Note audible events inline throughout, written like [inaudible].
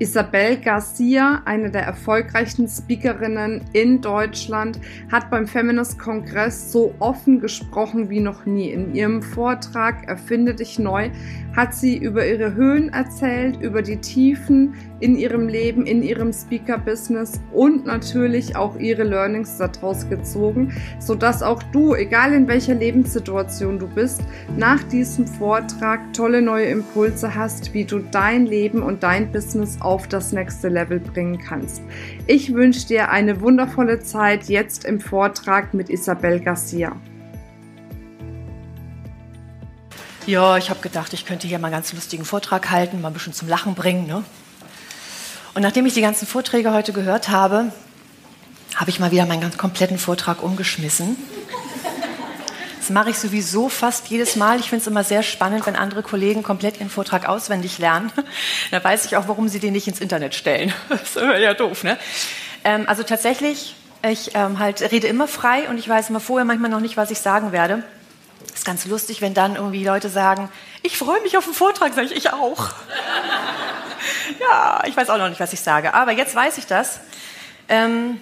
Isabel Garcia, eine der erfolgreichsten Speakerinnen in Deutschland, hat beim Feminist Kongress so offen gesprochen wie noch nie. In ihrem Vortrag Erfinde dich neu hat sie über ihre Höhen erzählt, über die Tiefen in ihrem Leben, in ihrem Speaker-Business und natürlich auch ihre Learnings daraus gezogen, sodass auch du, egal in welcher Lebenssituation du bist, nach diesem Vortrag tolle neue Impulse hast, wie du dein Leben und dein Business auf das nächste Level bringen kannst. Ich wünsche dir eine wundervolle Zeit jetzt im Vortrag mit Isabel Garcia. Ja, ich habe gedacht, ich könnte hier mal einen ganz lustigen Vortrag halten, mal ein bisschen zum Lachen bringen. Ne? Und nachdem ich die ganzen Vorträge heute gehört habe, habe ich mal wieder meinen ganz kompletten Vortrag umgeschmissen. Das mache ich sowieso fast jedes Mal. Ich finde es immer sehr spannend, wenn andere Kollegen komplett ihren Vortrag auswendig lernen. [laughs] Da weiß ich auch, warum sie den nicht ins Internet stellen. [laughs] Das ist ja doof, ne? Ähm, also tatsächlich, ich ähm, halt rede immer frei und ich weiß immer vorher manchmal noch nicht, was ich sagen werde. Ist ganz lustig, wenn dann irgendwie Leute sagen, ich freue mich auf den Vortrag, sage ich, ich auch. Ja, ich weiß auch noch nicht, was ich sage, aber jetzt weiß ich das. Ähm,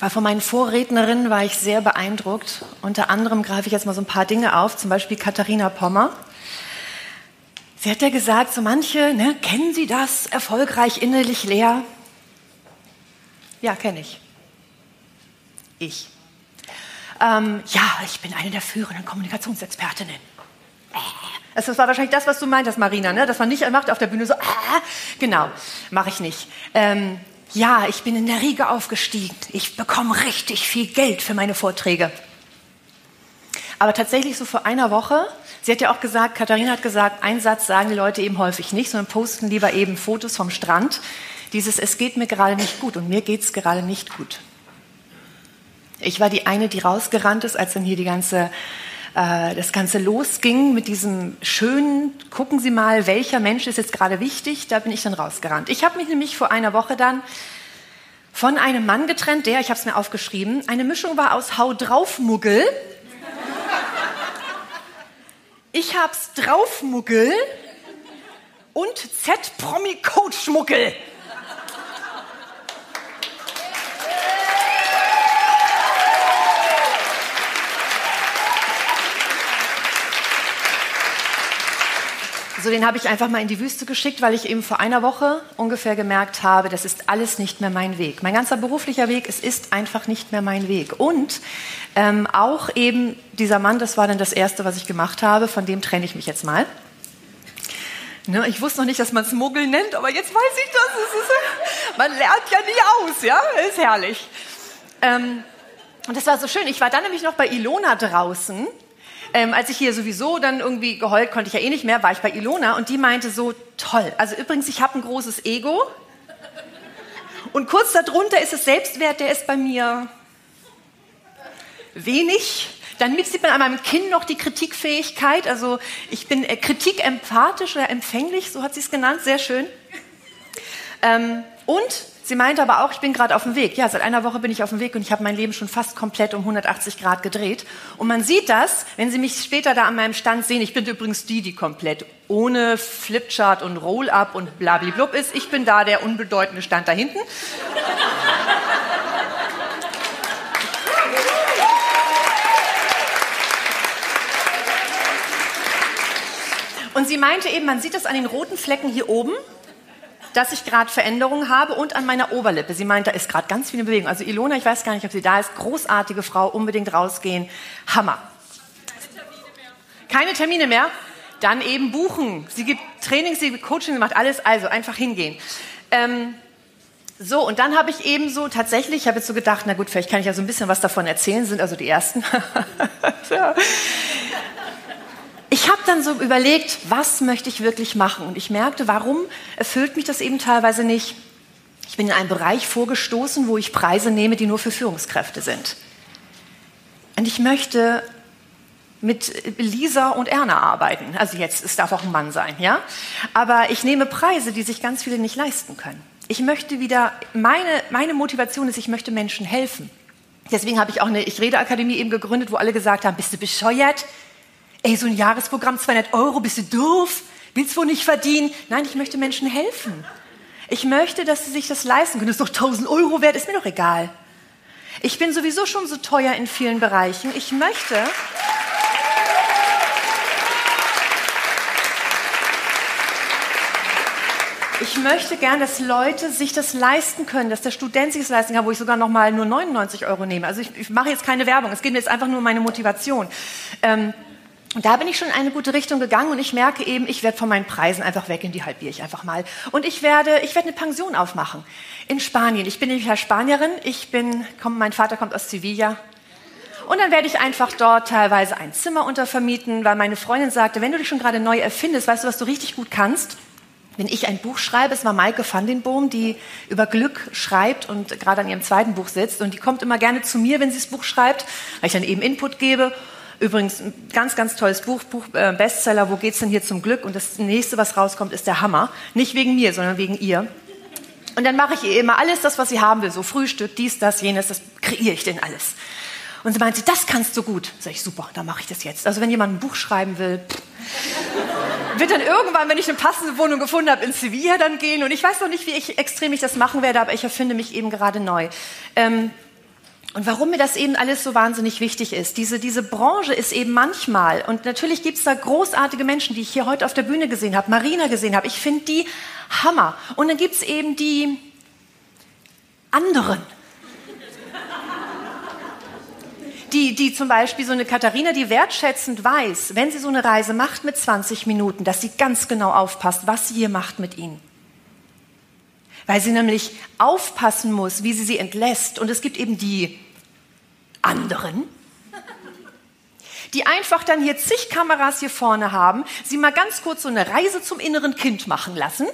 weil von meinen Vorrednerinnen war ich sehr beeindruckt. Unter anderem greife ich jetzt mal so ein paar Dinge auf, zum Beispiel Katharina Pommer. Sie hat ja gesagt, so manche, ne, kennen Sie das, erfolgreich innerlich leer? Ja, kenne ich. Ich. Ähm, ja, ich bin eine der führenden Kommunikationsexpertinnen. Äh. Das war wahrscheinlich das, was du meintest, Marina, ne? dass man nicht macht auf der Bühne so, ah, genau, mache ich nicht. Ähm, ja, ich bin in der Riege aufgestiegen. Ich bekomme richtig viel Geld für meine Vorträge. Aber tatsächlich so vor einer Woche, sie hat ja auch gesagt, Katharina hat gesagt, einen Satz sagen die Leute eben häufig nicht, sondern posten lieber eben Fotos vom Strand. Dieses, es geht mir gerade nicht gut und mir geht es gerade nicht gut. Ich war die eine, die rausgerannt ist, als dann hier die ganze, äh, das Ganze losging mit diesem schönen, gucken Sie mal, welcher Mensch ist jetzt gerade wichtig, da bin ich dann rausgerannt. Ich habe mich nämlich vor einer Woche dann von einem Mann getrennt, der, ich habe es mir aufgeschrieben, eine Mischung war aus Hau drauf Muggel. Ich hab's drauf Muggel und Z Promi Coach Muggel. So, den habe ich einfach mal in die Wüste geschickt, weil ich eben vor einer Woche ungefähr gemerkt habe, das ist alles nicht mehr mein Weg. Mein ganzer beruflicher Weg, es ist einfach nicht mehr mein Weg. Und ähm, auch eben dieser Mann, das war dann das Erste, was ich gemacht habe, von dem trenne ich mich jetzt mal. Ne, ich wusste noch nicht, dass man es Muggel nennt, aber jetzt weiß ich das. Ist, [laughs] man lernt ja nie aus, ja, ist herrlich. Ähm, und das war so schön. Ich war dann nämlich noch bei Ilona draußen ähm, als ich hier sowieso dann irgendwie geheult, konnte ich ja eh nicht mehr, war ich bei Ilona und die meinte so, toll. Also übrigens, ich habe ein großes Ego und kurz darunter ist es Selbstwert, der ist bei mir wenig. Dann sieht man an meinem Kinn noch die Kritikfähigkeit. Also ich bin äh, kritikempathisch oder empfänglich, so hat sie es genannt, sehr schön. Ähm, und Sie meinte aber auch, ich bin gerade auf dem Weg. Ja, seit einer Woche bin ich auf dem Weg und ich habe mein Leben schon fast komplett um 180 Grad gedreht. Und man sieht das, wenn Sie mich später da an meinem Stand sehen. Ich bin übrigens die, die komplett ohne Flipchart und Roll-up und blablablub ist. Ich bin da der unbedeutende Stand da hinten. Und sie meinte eben, man sieht das an den roten Flecken hier oben dass ich gerade Veränderungen habe und an meiner Oberlippe. Sie meint, da ist gerade ganz viel Bewegung. Also Ilona, ich weiß gar nicht, ob sie da ist. Großartige Frau, unbedingt rausgehen. Hammer. Keine Termine mehr? Dann eben buchen. Sie gibt Trainings, sie gibt Coaching, sie macht alles. Also einfach hingehen. Ähm, so, und dann habe ich eben so tatsächlich, ich habe jetzt so gedacht, na gut, vielleicht kann ich ja so ein bisschen was davon erzählen, sind also die ersten. [laughs] ja ich habe dann so überlegt, was möchte ich wirklich machen? Und ich merkte, warum erfüllt mich das eben teilweise nicht? Ich bin in einen Bereich vorgestoßen, wo ich Preise nehme, die nur für Führungskräfte sind. Und ich möchte mit Lisa und Erna arbeiten. Also jetzt, es darf auch ein Mann sein, ja? Aber ich nehme Preise, die sich ganz viele nicht leisten können. Ich möchte wieder, meine, meine Motivation ist, ich möchte Menschen helfen. Deswegen habe ich auch eine Ich Rede Akademie eben gegründet, wo alle gesagt haben, bist du bescheuert? Ey, so ein Jahresprogramm, 200 Euro, bist du doof? Willst du wohl nicht verdienen? Nein, ich möchte Menschen helfen. Ich möchte, dass sie sich das leisten können. Das ist doch 1000 Euro wert, ist mir doch egal. Ich bin sowieso schon so teuer in vielen Bereichen. Ich möchte. Ich möchte gern, dass Leute sich das leisten können, dass der Student sich das leisten kann, wo ich sogar noch mal nur 99 Euro nehme. Also ich, ich mache jetzt keine Werbung. Es geht mir jetzt einfach nur um meine Motivation. Ähm, und da bin ich schon in eine gute Richtung gegangen und ich merke eben, ich werde von meinen Preisen einfach weg in die halbiere ich einfach mal. Und ich werde, ich werde eine Pension aufmachen in Spanien. Ich bin nämlich Spanierin. Ich bin, komm, mein Vater kommt aus Sevilla. Und dann werde ich einfach dort teilweise ein Zimmer untervermieten, weil meine Freundin sagte, wenn du dich schon gerade neu erfindest, weißt du, was du richtig gut kannst? Wenn ich ein Buch schreibe, es war Maike van den Boom, die über Glück schreibt und gerade an ihrem zweiten Buch sitzt. Und die kommt immer gerne zu mir, wenn sie das Buch schreibt, weil ich dann eben Input gebe. Übrigens ein ganz, ganz tolles Buch, Buch äh, Bestseller, wo geht's denn hier zum Glück? Und das nächste, was rauskommt, ist der Hammer. Nicht wegen mir, sondern wegen ihr. Und dann mache ich ihr immer alles das, was sie haben will. So Frühstück, dies, das, jenes, das kreiere ich denn alles. Und sie meint sie, das kannst du gut. Sag ich, super, dann mache ich das jetzt. Also wenn jemand ein Buch schreiben will, wird dann irgendwann, wenn ich eine passende Wohnung gefunden habe, in Sevilla dann gehen. Und ich weiß noch nicht, wie ich extrem ich das machen werde, aber ich erfinde mich eben gerade neu. Ähm, und warum mir das eben alles so wahnsinnig wichtig ist, diese, diese Branche ist eben manchmal, und natürlich gibt es da großartige Menschen, die ich hier heute auf der Bühne gesehen habe, Marina gesehen habe, ich finde die Hammer. Und dann gibt es eben die anderen. Die, die zum Beispiel so eine Katharina, die wertschätzend weiß, wenn sie so eine Reise macht mit 20 Minuten, dass sie ganz genau aufpasst, was sie hier macht mit ihnen weil sie nämlich aufpassen muss, wie sie sie entlässt. Und es gibt eben die anderen, die einfach dann hier zig Kameras hier vorne haben, sie mal ganz kurz so eine Reise zum inneren Kind machen lassen,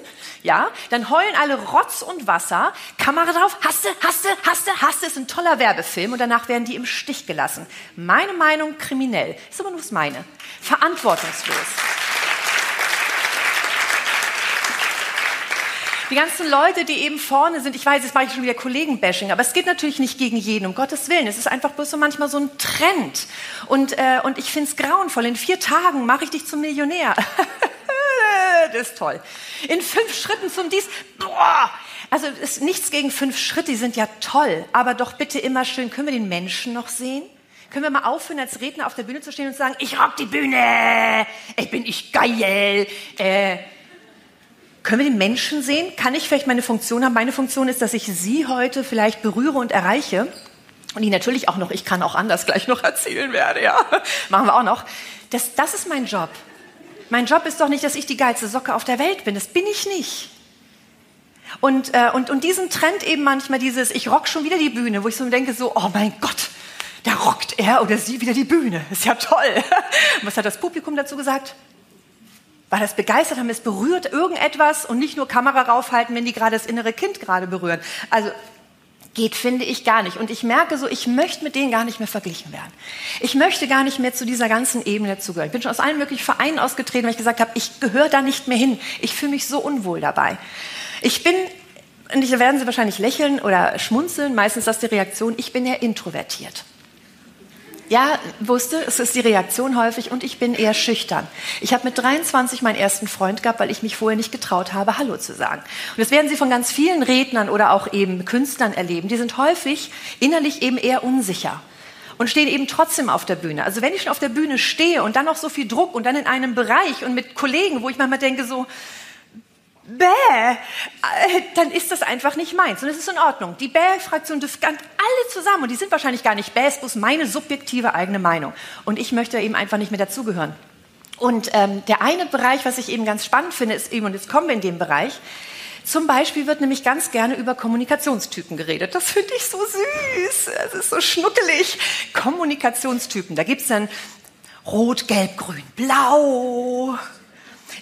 ja, dann heulen alle Rotz und Wasser, Kamera drauf, hasse, hasse, hasse, hasse, ist ein toller Werbefilm und danach werden die im Stich gelassen. Meine Meinung kriminell, ist aber nur das meine, verantwortungslos. Die ganzen Leute, die eben vorne sind, ich weiß, jetzt mache ich schon wieder Kollegenbashing, aber es geht natürlich nicht gegen jeden, um Gottes Willen. Es ist einfach bloß so manchmal so ein Trend. Und, äh, und ich finde es grauenvoll. In vier Tagen mache ich dich zum Millionär. [laughs] das ist toll. In fünf Schritten zum Dies. Boah! Also ist nichts gegen fünf Schritte, die sind ja toll. Aber doch bitte immer schön, können wir den Menschen noch sehen? Können wir mal aufhören, als Redner auf der Bühne zu stehen und zu sagen, ich rock die Bühne, ich bin ich geil. Äh, können wir den Menschen sehen? Kann ich vielleicht meine Funktion haben? Meine Funktion ist, dass ich Sie heute vielleicht berühre und erreiche. Und die natürlich auch noch, ich kann auch anders gleich noch erzählen werde, ja. [laughs] Machen wir auch noch. Das, das ist mein Job. Mein Job ist doch nicht, dass ich die geilste Socke auf der Welt bin. Das bin ich nicht. Und, äh, und, und diesen Trend eben manchmal dieses, ich rock schon wieder die Bühne, wo ich so denke, so, oh mein Gott, da rockt er oder sie wieder die Bühne. Ist ja toll. [laughs] Was hat das Publikum dazu gesagt? War das begeistert, haben es berührt, irgendetwas und nicht nur Kamera raufhalten, wenn die gerade das innere Kind gerade berühren. Also geht, finde ich gar nicht. Und ich merke so, ich möchte mit denen gar nicht mehr verglichen werden. Ich möchte gar nicht mehr zu dieser ganzen Ebene zugehören. Ich bin schon aus allen möglichen Vereinen ausgetreten, weil ich gesagt habe, ich gehöre da nicht mehr hin. Ich fühle mich so unwohl dabei. Ich bin, und da werden Sie wahrscheinlich lächeln oder schmunzeln, meistens ist das die Reaktion, ich bin eher introvertiert. Ja, wusste, es ist die Reaktion häufig und ich bin eher schüchtern. Ich habe mit 23 meinen ersten Freund gehabt, weil ich mich vorher nicht getraut habe, Hallo zu sagen. Und das werden Sie von ganz vielen Rednern oder auch eben Künstlern erleben. Die sind häufig innerlich eben eher unsicher und stehen eben trotzdem auf der Bühne. Also wenn ich schon auf der Bühne stehe und dann noch so viel Druck und dann in einem Bereich und mit Kollegen, wo ich manchmal denke so, bäh, äh, dann ist das einfach nicht meins. Und es ist in Ordnung. Die Bäh-Fraktion dürfte alle zusammen, und die sind wahrscheinlich gar nicht Bäh, ist bloß meine subjektive eigene Meinung. Und ich möchte eben einfach nicht mehr dazugehören. Und ähm, der eine Bereich, was ich eben ganz spannend finde, ist eben, und jetzt kommen wir in den Bereich, zum Beispiel wird nämlich ganz gerne über Kommunikationstypen geredet. Das finde ich so süß. Es ist so schnuckelig. Kommunikationstypen. Da gibt es dann Rot, Gelb, Grün, Blau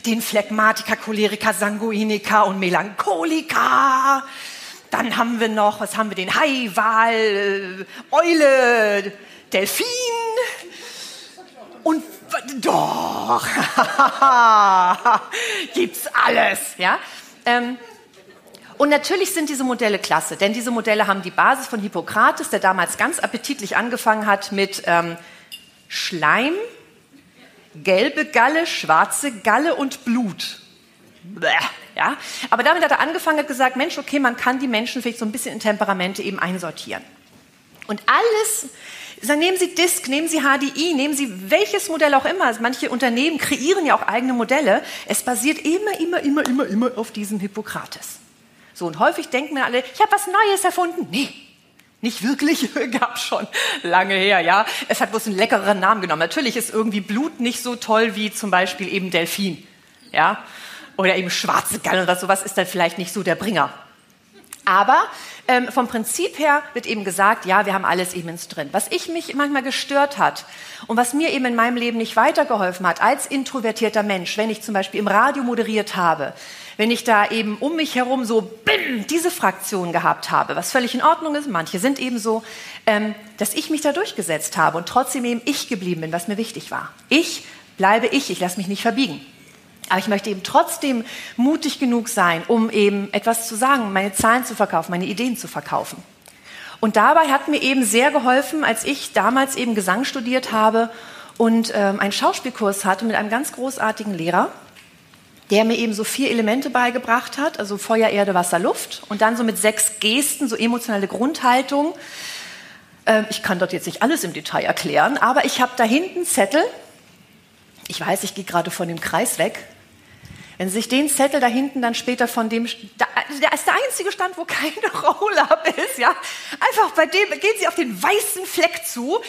den Phlegmatiker, Choleriker, Sanguiniker und Melancholiker. Dann haben wir noch, was haben wir, den Hai, Wal, äh, Eule, Delfin. Und doch, [laughs] gibt's alles, ja. Ähm, und natürlich sind diese Modelle klasse, denn diese Modelle haben die Basis von Hippokrates, der damals ganz appetitlich angefangen hat mit ähm, Schleim, gelbe Galle, schwarze Galle und Blut. Bäh, ja? Aber damit hat er angefangen, hat gesagt, Mensch, okay, man kann die Menschen vielleicht so ein bisschen in Temperamente eben einsortieren. Und alles, dann nehmen Sie Disk, nehmen Sie HDI, nehmen Sie welches Modell auch immer. Manche Unternehmen kreieren ja auch eigene Modelle. Es basiert immer, immer, immer, immer, immer auf diesem Hippokrates. So, und häufig denken wir alle, ich habe was Neues erfunden. Nee, nicht wirklich, [laughs] gab schon lange her, ja. Es hat bloß einen leckereren Namen genommen. Natürlich ist irgendwie Blut nicht so toll wie zum Beispiel eben Delfin, ja. Oder eben schwarze Galle oder sowas ist dann vielleicht nicht so der Bringer. Aber ähm, vom Prinzip her wird eben gesagt, ja, wir haben alles eben ins drin. Was ich mich manchmal gestört hat und was mir eben in meinem Leben nicht weitergeholfen hat als introvertierter Mensch, wenn ich zum Beispiel im Radio moderiert habe, wenn ich da eben um mich herum so bim, diese Fraktion gehabt habe, was völlig in Ordnung ist, manche sind eben so, ähm, dass ich mich da durchgesetzt habe und trotzdem eben ich geblieben bin, was mir wichtig war. Ich bleibe ich, ich lasse mich nicht verbiegen. Aber ich möchte eben trotzdem mutig genug sein, um eben etwas zu sagen, meine Zahlen zu verkaufen, meine Ideen zu verkaufen. Und dabei hat mir eben sehr geholfen, als ich damals eben Gesang studiert habe und ähm, einen Schauspielkurs hatte mit einem ganz großartigen Lehrer, der mir eben so vier Elemente beigebracht hat, also Feuer, Erde, Wasser, Luft und dann so mit sechs Gesten, so emotionale Grundhaltung. Ähm, ich kann dort jetzt nicht alles im Detail erklären, aber ich habe da hinten Zettel. Ich weiß, ich gehe gerade von dem Kreis weg. Wenn Sie sich den Zettel da hinten dann später von dem, da, der ist der einzige Stand, wo kein [laughs] Roll-up ist, ja. Einfach bei dem, gehen Sie auf den weißen Fleck zu,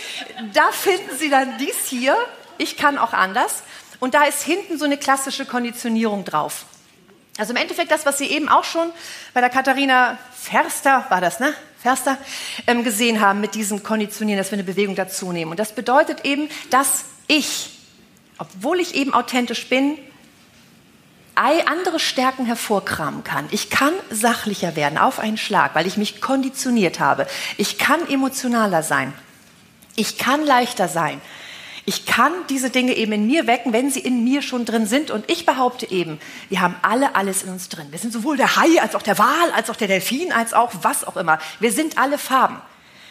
da finden Sie dann dies hier, ich kann auch anders. Und da ist hinten so eine klassische Konditionierung drauf. Also im Endeffekt das, was Sie eben auch schon bei der Katharina Ferster, war das, ne? Ferster, ähm, gesehen haben mit diesem Konditionieren, dass wir eine Bewegung dazu nehmen. Und das bedeutet eben, dass ich, obwohl ich eben authentisch bin, andere Stärken hervorkramen kann. Ich kann sachlicher werden auf einen Schlag, weil ich mich konditioniert habe. Ich kann emotionaler sein. Ich kann leichter sein. Ich kann diese Dinge eben in mir wecken, wenn sie in mir schon drin sind. Und ich behaupte eben, wir haben alle alles in uns drin. Wir sind sowohl der Hai als auch der Wal, als auch der Delfin, als auch was auch immer. Wir sind alle Farben.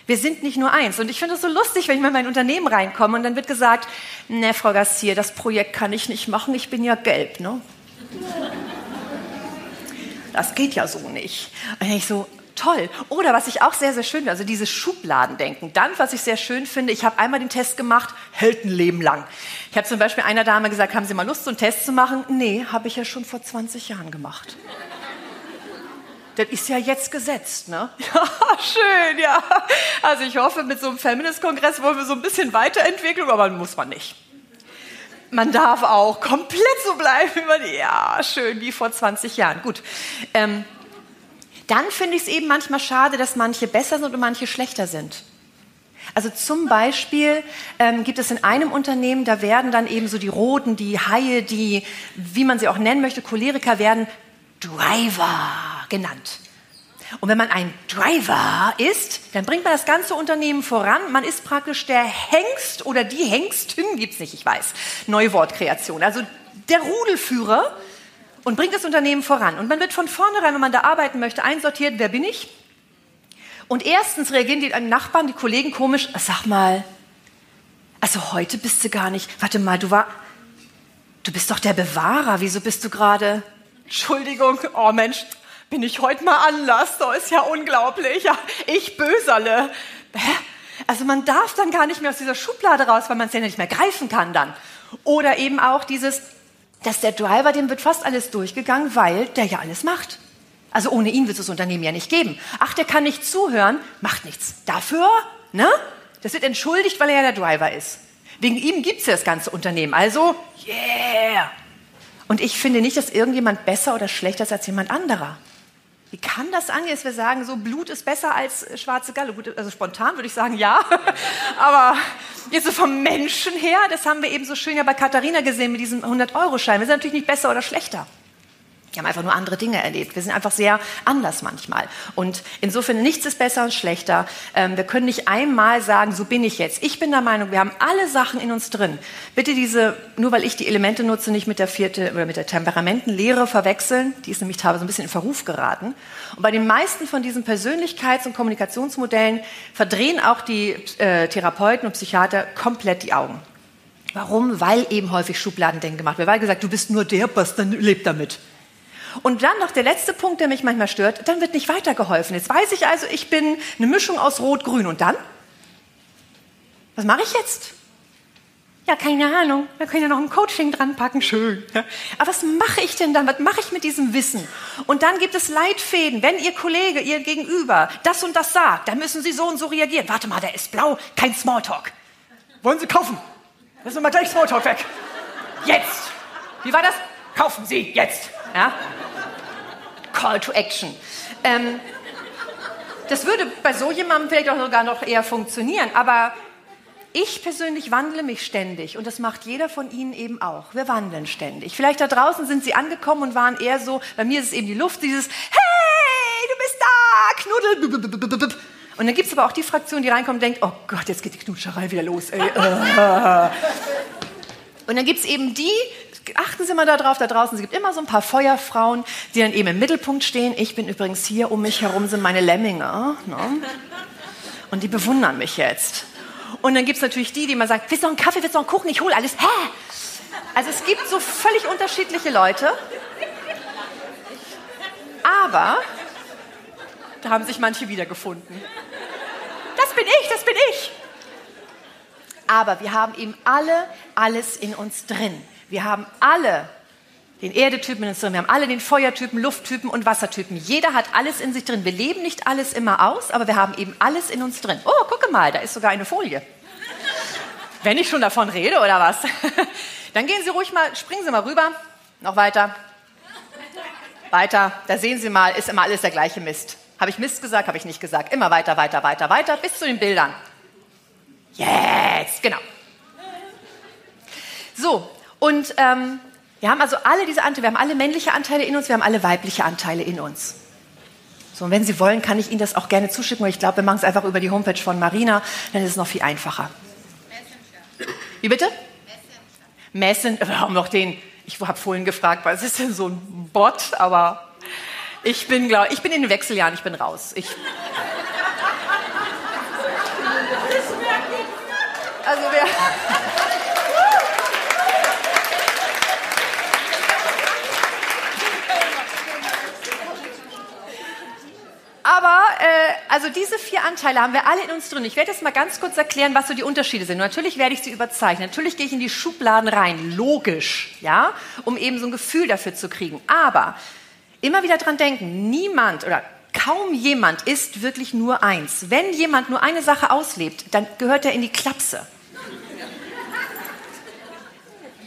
Wir sind nicht nur eins. Und ich finde es so lustig, wenn ich mal in mein Unternehmen reinkomme und dann wird gesagt, ne, Frau Gassier, das Projekt kann ich nicht machen, ich bin ja gelb, ne? Das geht ja so nicht. Und ich so, toll. Oder was ich auch sehr, sehr schön finde, also dieses Schubladendenken. Dann, was ich sehr schön finde, ich habe einmal den Test gemacht, hält ein Leben lang. Ich habe zum Beispiel einer Dame gesagt, haben Sie mal Lust, so einen Test zu machen? Nee, habe ich ja schon vor 20 Jahren gemacht. Das ist ja jetzt gesetzt, ne? [laughs] Ja, schön, ja. Also ich hoffe, mit so einem Feminist-Kongress wollen wir so ein bisschen Weiterentwicklung, aber muss man nicht. Man darf auch komplett so bleiben, wie man, ja, schön, wie vor 20 Jahren. Gut. Ähm, dann finde ich es eben manchmal schade, dass manche besser sind und manche schlechter sind. Also zum Beispiel ähm, gibt es in einem Unternehmen, da werden dann eben so die Roten, die Haie, die, wie man sie auch nennen möchte, Choleriker werden Driver genannt. Und wenn man ein Driver ist, dann bringt man das ganze Unternehmen voran. Man ist praktisch der Hengst oder die Hengstin, gibt es nicht, ich weiß. Neue Wortkreation. Also der Rudelführer und bringt das Unternehmen voran. Und man wird von vornherein, wenn man da arbeiten möchte, einsortiert, wer bin ich? Und erstens reagieren die Nachbarn, die Kollegen komisch, sag mal, also heute bist du gar nicht, warte mal, du war, du bist doch der Bewahrer, wieso bist du gerade, Entschuldigung, oh Mensch, bin ich heute mal anders, so ist ja unglaublich, ja, ich Böserle. Also man darf dann gar nicht mehr aus dieser Schublade raus, weil man es ja nicht mehr greifen kann dann. Oder eben auch dieses, dass der Driver, dem wird fast alles durchgegangen, weil der ja alles macht. Also ohne ihn wird es das Unternehmen ja nicht geben. Ach, der kann nicht zuhören, macht nichts. Dafür, ne? Das wird entschuldigt, weil er ja der Driver ist. Wegen ihm gibt es ja das ganze Unternehmen. Also, yeah! Und ich finde nicht, dass irgendjemand besser oder schlechter ist als jemand anderer. Wie kann das angehen, dass wir sagen, so Blut ist besser als schwarze Galle? Gut, also spontan würde ich sagen, ja. [laughs] Aber jetzt so vom Menschen her, das haben wir eben so schön ja bei Katharina gesehen mit diesem 100-Euro-Schein. Wir sind natürlich nicht besser oder schlechter. Wir haben einfach nur andere Dinge erlebt. Wir sind einfach sehr anders manchmal. Und insofern, nichts ist besser und schlechter. Ähm, wir können nicht einmal sagen, so bin ich jetzt. Ich bin der Meinung, wir haben alle Sachen in uns drin. Bitte diese, nur weil ich die Elemente nutze, nicht mit der vierte oder mit der Temperamentenlehre verwechseln. Die ist nämlich teilweise ein bisschen in Verruf geraten. Und bei den meisten von diesen Persönlichkeits- und Kommunikationsmodellen verdrehen auch die äh, Therapeuten und Psychiater komplett die Augen. Warum? Weil eben häufig Schubladendenken gemacht wird. Weil gesagt, du bist nur der, was dann lebt damit. Und dann noch der letzte Punkt, der mich manchmal stört, dann wird nicht weitergeholfen. Jetzt weiß ich also, ich bin eine Mischung aus Rot-Grün. Und dann? Was mache ich jetzt? Ja, keine Ahnung. Wir können ja noch ein Coaching dran packen. Schön. Ja. Aber was mache ich denn dann? Was mache ich mit diesem Wissen? Und dann gibt es Leitfäden. Wenn Ihr Kollege, Ihr Gegenüber das und das sagt, dann müssen Sie so und so reagieren. Warte mal, der ist blau. Kein Smalltalk. Wollen Sie kaufen? Lassen wir mal gleich Smalltalk weg. Jetzt. Wie war das? Kaufen Sie jetzt. Ja? Call to Action. Ähm, das würde bei so jemandem vielleicht auch sogar noch eher funktionieren, aber ich persönlich wandle mich ständig und das macht jeder von Ihnen eben auch. Wir wandeln ständig. Vielleicht da draußen sind Sie angekommen und waren eher so, bei mir ist es eben die Luft, dieses Hey, du bist da, Knuddel. Und dann gibt es aber auch die Fraktion, die reinkommt und denkt, oh Gott, jetzt geht die Knutscherei wieder los. Ey. [laughs] Und dann gibt es eben die, achten Sie mal darauf, da draußen, es gibt immer so ein paar Feuerfrauen, die dann eben im Mittelpunkt stehen. Ich bin übrigens hier, um mich herum sind meine Lemminge. Ne? Und die bewundern mich jetzt. Und dann gibt es natürlich die, die mal sagen, willst du noch einen Kaffee, willst du noch einen Kuchen, ich hole alles. Hä? Also es gibt so völlig unterschiedliche Leute. Aber da haben sich manche wiedergefunden. Das bin ich, das bin ich. Aber wir haben eben alle alles in uns drin. Wir haben alle den Erdetypen in uns drin, wir haben alle den Feuertypen, Lufttypen und Wassertypen. Jeder hat alles in sich drin. Wir leben nicht alles immer aus, aber wir haben eben alles in uns drin. Oh, gucke mal, da ist sogar eine Folie. Wenn ich schon davon rede oder was? [laughs] Dann gehen Sie ruhig mal, springen Sie mal rüber, noch weiter. Weiter, da sehen Sie mal, ist immer alles der gleiche Mist. Habe ich Mist gesagt, habe ich nicht gesagt. Immer weiter, weiter, weiter, weiter, bis zu den Bildern. Jetzt, genau. So, und ähm, wir haben also alle diese Anteile, wir haben alle männliche Anteile in uns, wir haben alle weibliche Anteile in uns. So, und wenn Sie wollen, kann ich Ihnen das auch gerne zuschicken, weil ich glaube, wir machen es einfach über die Homepage von Marina, dann ist es noch viel einfacher. Messenger. Wie bitte? Messenger. Messenger. Wir haben noch den, ich habe vorhin gefragt, was ist denn so ein Bot, aber ich bin, glaub, ich bin in den Wechseljahren, ich bin raus. Ich, also wer... Aber äh, also diese vier Anteile haben wir alle in uns drin. Ich werde jetzt mal ganz kurz erklären, was so die Unterschiede sind. natürlich werde ich sie überzeichnen. Natürlich gehe ich in die Schubladen rein, logisch, ja, um eben so ein Gefühl dafür zu kriegen. Aber immer wieder dran denken, niemand oder kaum jemand ist wirklich nur eins. Wenn jemand nur eine Sache auslebt, dann gehört er in die Klapse.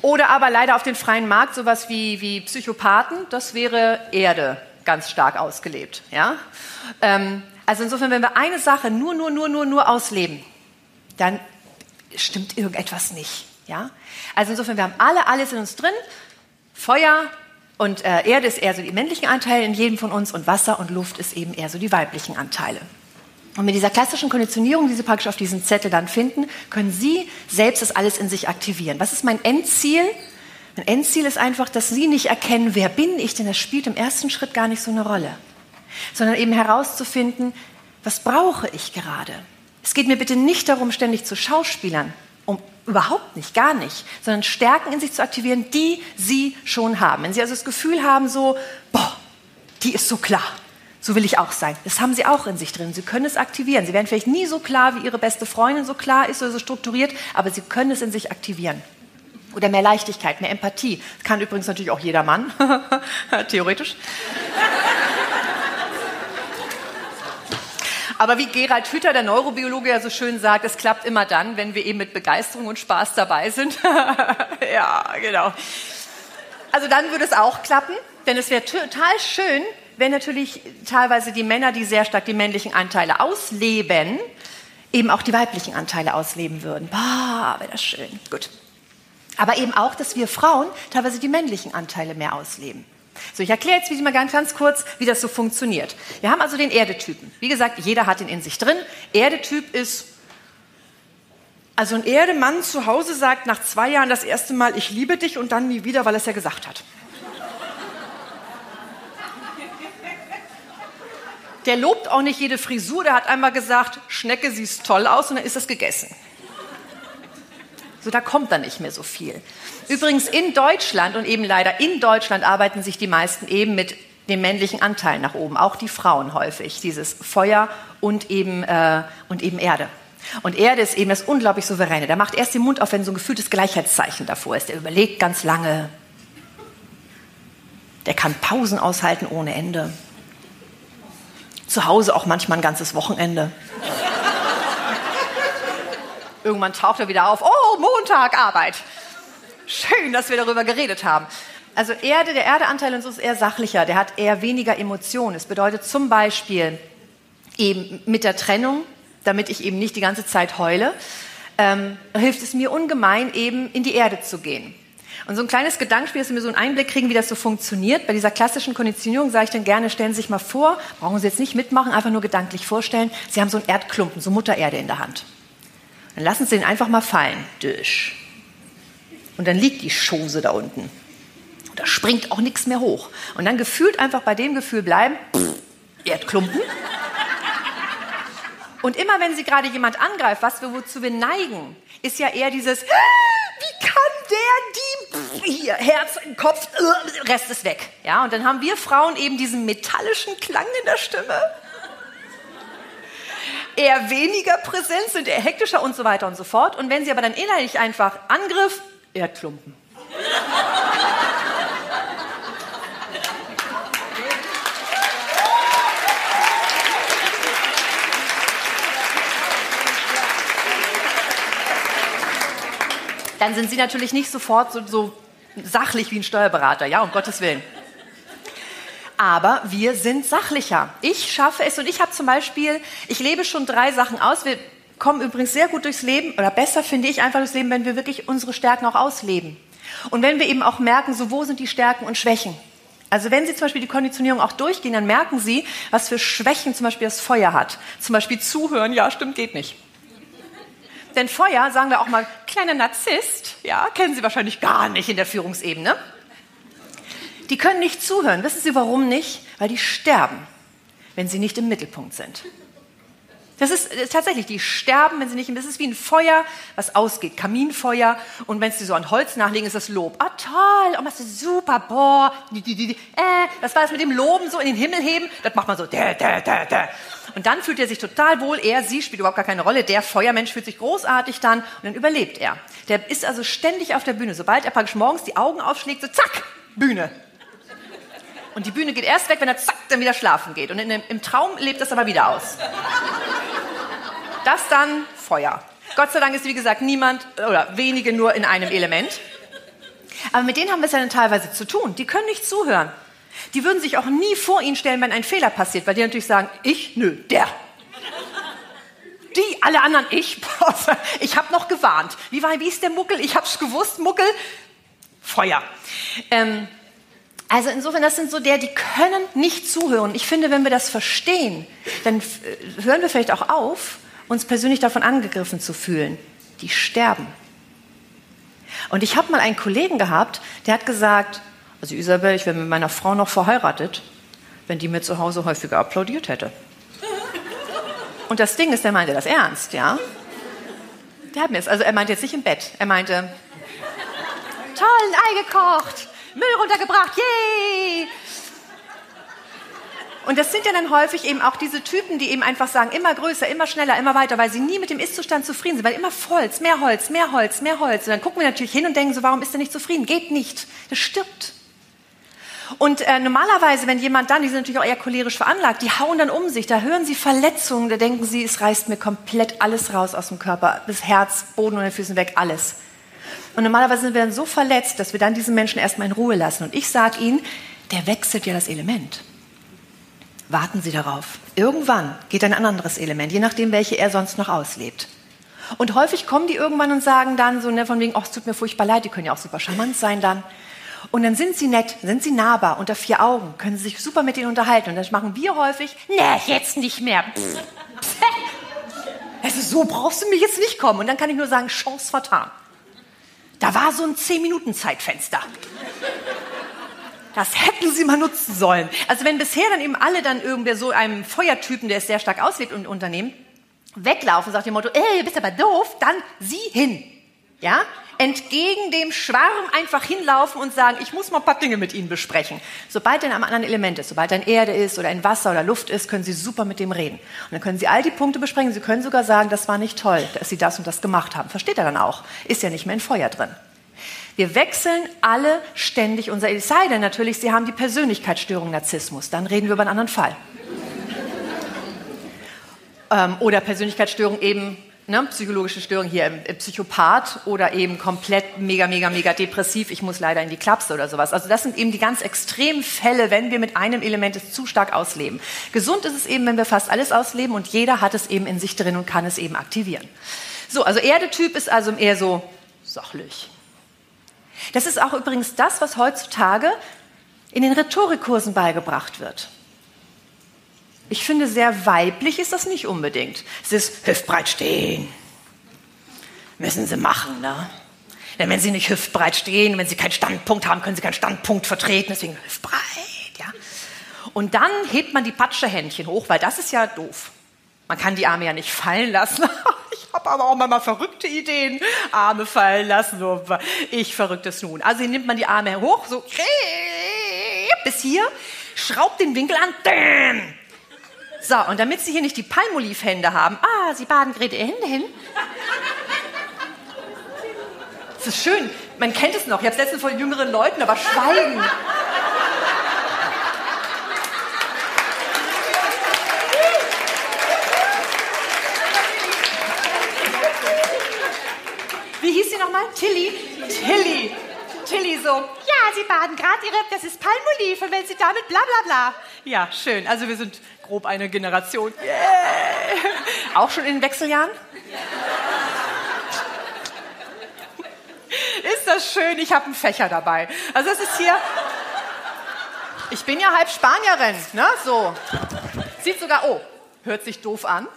Oder aber leider auf den freien Markt sowas wie, wie Psychopathen, das wäre Erde ganz stark ausgelebt. Ja? Ähm, also insofern, wenn wir eine Sache nur, nur, nur, nur, nur ausleben, dann stimmt irgendetwas nicht. Ja? Also insofern, wir haben alle alles in uns drin. Feuer und äh, Erde ist eher so die männlichen Anteile in jedem von uns und Wasser und Luft ist eben eher so die weiblichen Anteile. Und mit dieser klassischen Konditionierung, die Sie praktisch auf diesem Zettel dann finden, können Sie selbst das alles in sich aktivieren. Was ist mein Endziel? Mein Endziel ist einfach, dass Sie nicht erkennen, wer bin ich, denn das spielt im ersten Schritt gar nicht so eine Rolle, sondern eben herauszufinden, was brauche ich gerade. Es geht mir bitte nicht darum, ständig zu Schauspielern, um überhaupt nicht, gar nicht, sondern Stärken in sich zu aktivieren, die Sie schon haben. Wenn Sie also das Gefühl haben, so, boah, die ist so klar, so will ich auch sein. Das haben Sie auch in sich drin. Sie können es aktivieren. Sie werden vielleicht nie so klar, wie Ihre beste Freundin so klar ist oder so strukturiert, aber Sie können es in sich aktivieren. Oder mehr Leichtigkeit, mehr Empathie. Das kann übrigens natürlich auch jeder Mann, [laughs] theoretisch. Aber wie Gerald Hüther, der Neurobiologe, ja so schön sagt, es klappt immer dann, wenn wir eben mit Begeisterung und Spaß dabei sind. [laughs] ja, genau. Also dann würde es auch klappen, denn es wäre total schön, wenn natürlich teilweise die Männer, die sehr stark die männlichen Anteile ausleben, eben auch die weiblichen Anteile ausleben würden. Boah, wäre das schön. Gut. Aber eben auch, dass wir Frauen teilweise die männlichen Anteile mehr ausleben. So, ich erkläre jetzt mal ganz, ganz kurz, wie das so funktioniert. Wir haben also den Erdetypen. Wie gesagt, jeder hat ihn in sich drin. Erdetyp ist, also ein Erdemann zu Hause sagt nach zwei Jahren das erste Mal, ich liebe dich und dann nie wieder, weil er es ja gesagt hat. Der lobt auch nicht jede Frisur, der hat einmal gesagt, Schnecke, siehst toll aus und dann ist das gegessen. So, da kommt dann nicht mehr so viel. Übrigens in Deutschland und eben leider in Deutschland arbeiten sich die meisten eben mit dem männlichen Anteil nach oben, auch die Frauen häufig, dieses Feuer und eben, äh, und eben Erde. Und Erde ist eben das unglaublich Souveräne. Der macht erst den Mund auf, wenn so ein gefühltes Gleichheitszeichen davor ist. Der überlegt ganz lange. Der kann Pausen aushalten ohne Ende. Zu Hause auch manchmal ein ganzes Wochenende. Irgendwann taucht er wieder auf. Oh, Montag, Arbeit. Schön, dass wir darüber geredet haben. Also Erde, der Erdeanteil in uns ist eher sachlicher, der hat eher weniger Emotionen. Das bedeutet zum Beispiel eben mit der Trennung, damit ich eben nicht die ganze Zeit heule, ähm, hilft es mir ungemein, eben in die Erde zu gehen. Und so ein kleines Gedankenspiel, dass wir so einen Einblick kriegen, wie das so funktioniert. Bei dieser klassischen Konditionierung sage ich dann gerne, stellen Sie sich mal vor, brauchen Sie jetzt nicht mitmachen, einfach nur gedanklich vorstellen, Sie haben so einen Erdklumpen, so Muttererde in der Hand. Dann lassen Sie den einfach mal fallen. Durch. Und dann liegt die Schose da unten. Und da springt auch nichts mehr hoch. Und dann gefühlt einfach bei dem Gefühl bleiben, pff, Erdklumpen. Und immer wenn Sie gerade jemand angreift, was wir, wozu wir neigen, ist ja eher dieses, wie kann der die, hier, Herz, Kopf, äh, Rest ist weg. Ja, und dann haben wir Frauen eben diesen metallischen Klang in der Stimme. Eher weniger präsent, sind eher hektischer und so weiter und so fort. Und wenn sie aber dann innerlich einfach Angriff, Erdklumpen. dann sind Sie natürlich nicht sofort so, so sachlich wie ein Steuerberater, ja, um Gottes Willen. Aber wir sind sachlicher. Ich schaffe es und ich habe zum Beispiel, ich lebe schon drei Sachen aus. Wir kommen übrigens sehr gut durchs Leben oder besser finde ich einfach durchs Leben, wenn wir wirklich unsere Stärken auch ausleben. Und wenn wir eben auch merken, so wo sind die Stärken und Schwächen. Also wenn Sie zum Beispiel die Konditionierung auch durchgehen, dann merken Sie, was für Schwächen zum Beispiel das Feuer hat. Zum Beispiel zuhören, ja, stimmt, geht nicht. Denn Feuer, sagen wir auch mal, kleiner Narzisst, ja, kennen Sie wahrscheinlich gar nicht in der Führungsebene. Die können nicht zuhören. Wissen Sie warum nicht? Weil die sterben, wenn sie nicht im Mittelpunkt sind. Das ist äh, tatsächlich, die sterben, wenn sie nicht, das ist wie ein Feuer, was ausgeht, Kaminfeuer. Und wenn sie so an Holz nachlegen, ist das Lob. Ah, toll, oh, machst du super, boah, die, die, die, äh, das war das mit dem Loben, so in den Himmel heben, das macht man so, da, da, da, da. Und dann fühlt er sich total wohl, er, sie spielt überhaupt gar keine Rolle, der Feuermensch fühlt sich großartig dann und dann überlebt er. Der ist also ständig auf der Bühne. Sobald er praktisch morgens die Augen aufschlägt, so zack, Bühne. Und die Bühne geht erst weg, wenn er zack, dann wieder schlafen geht. Und in, im Traum lebt das aber wieder aus. Das dann Feuer. Gott sei Dank ist, wie gesagt, niemand oder wenige nur in einem Element. Aber mit denen haben wir es ja dann teilweise zu tun. Die können nicht zuhören. Die würden sich auch nie vor ihn stellen, wenn ein Fehler passiert, weil die natürlich sagen, ich, nö, der. Die, alle anderen, ich, [laughs] ich habe noch gewarnt. Wie, war, wie ist der Muckel? Ich hab's gewusst, Muckel. Feuer. Ähm, also insofern, das sind so der, die können nicht zuhören. Ich finde, wenn wir das verstehen, dann äh, hören wir vielleicht auch auf, uns persönlich davon angegriffen zu fühlen. Die sterben. Und ich habe mal einen Kollegen gehabt, der hat gesagt, also Isabel, ich wäre mit meiner Frau noch verheiratet, wenn die mir zu Hause häufiger applaudiert hätte. Und das Ding ist, der meinte das ernst, ja? Der hat mir das, also er meinte jetzt nicht im Bett, er meinte, toll, ein Ei gekocht, Müll runtergebracht, yay! Und das sind ja dann häufig eben auch diese Typen, die eben einfach sagen, immer größer, immer schneller, immer weiter, weil sie nie mit dem Ist-Zustand zufrieden sind, weil immer Holz, mehr Holz, mehr Holz, mehr Holz. Und dann gucken wir natürlich hin und denken so, warum ist er nicht zufrieden? Geht nicht. Das stirbt. Und äh, normalerweise, wenn jemand dann, die sind natürlich auch eher cholerisch veranlagt, die hauen dann um sich, da hören sie Verletzungen, da denken sie, es reißt mir komplett alles raus aus dem Körper, das Herz, Boden und den Füßen weg, alles. Und normalerweise sind wir dann so verletzt, dass wir dann diesen Menschen erstmal in Ruhe lassen. Und ich sage ihnen, der wechselt ja das Element. Warten Sie darauf. Irgendwann geht ein anderes Element, je nachdem, welche er sonst noch auslebt. Und häufig kommen die irgendwann und sagen dann so, ne, von wegen, ach, es tut mir furchtbar leid, die können ja auch super charmant sein dann. Und dann sind sie nett, sind sie nahbar, unter vier Augen, können sie sich super mit ihnen unterhalten. Und das machen wir häufig, nee, jetzt nicht mehr. Also so brauchst du mir jetzt nicht kommen. Und dann kann ich nur sagen, Chance vertan. Da war so ein 10-Minuten-Zeitfenster. Das hätten sie mal nutzen sollen. Also wenn bisher dann eben alle dann irgendwie so einem Feuertypen, der es sehr stark auslebt und Unternehmen, weglaufen, sagt dem Motto, ey, bist aber doof, dann sie hin. Ja? Entgegen dem Schwarm einfach hinlaufen und sagen, ich muss mal ein paar Dinge mit Ihnen besprechen. Sobald er in einem anderen Element ist, sobald er in Erde ist oder in Wasser oder Luft ist, können Sie super mit dem reden. Und dann können Sie all die Punkte besprechen. Sie können sogar sagen, das war nicht toll, dass Sie das und das gemacht haben. Versteht er dann auch. Ist ja nicht mehr in Feuer drin. Wir wechseln alle ständig unser, es sei denn natürlich, Sie haben die Persönlichkeitsstörung Narzissmus, dann reden wir über einen anderen Fall. ähm, oder Persönlichkeitsstörung eben, ne, psychologische Störung hier, im Psychopath oder eben komplett mega, mega, mega depressiv, ich muss leider in die Klapse oder sowas. Also das sind eben die ganz extremen Fälle, wenn wir mit einem Element es zu stark ausleben. Gesund ist es eben, wenn wir fast alles ausleben und jeder hat es eben in sich drin und kann es eben aktivieren. So, also Erdetyp ist also eher so sachlich. Das ist auch übrigens das, was heutzutage in den Rhetorikkursen beigebracht wird. Ich finde, sehr weiblich ist das nicht unbedingt. Es ist hüftbreit stehen. Müssen Sie machen, ne? Denn wenn Sie nicht hüftbreit stehen, wenn Sie keinen Standpunkt haben, können Sie keinen Standpunkt vertreten, deswegen hüftbreit, ja? Und dann hebt man die Patschehändchen hoch, weil das ist ja doof. Man kann die Arme ja nicht fallen lassen. [laughs] Ich habe aber auch mal verrückte Ideen. Arme fallen lassen, ich verrücktes nun. Also nimmt man die Arme hoch, so bis hier, schraubt den Winkel an. So, und damit Sie hier nicht die Palmolive-Hände haben, ah, Sie baden gerade Ihre Hände hin. Das ist schön. Man kennt es noch. Ich habe es letztens von jüngeren Leuten, aber schweigen. Wie hieß sie nochmal? Tilly? Tilly. Tilly so, ja, Sie baden gerade Ihre, das ist Palmolive und wenn Sie damit bla bla bla. Ja, schön. Also wir sind grob eine Generation. Yeah. Auch schon in den Wechseljahren? Ist das schön? Ich habe einen Fächer dabei. Also das ist hier. Ich bin ja halb Spanierin, ne? So. Sieht sogar, oh, hört sich doof an.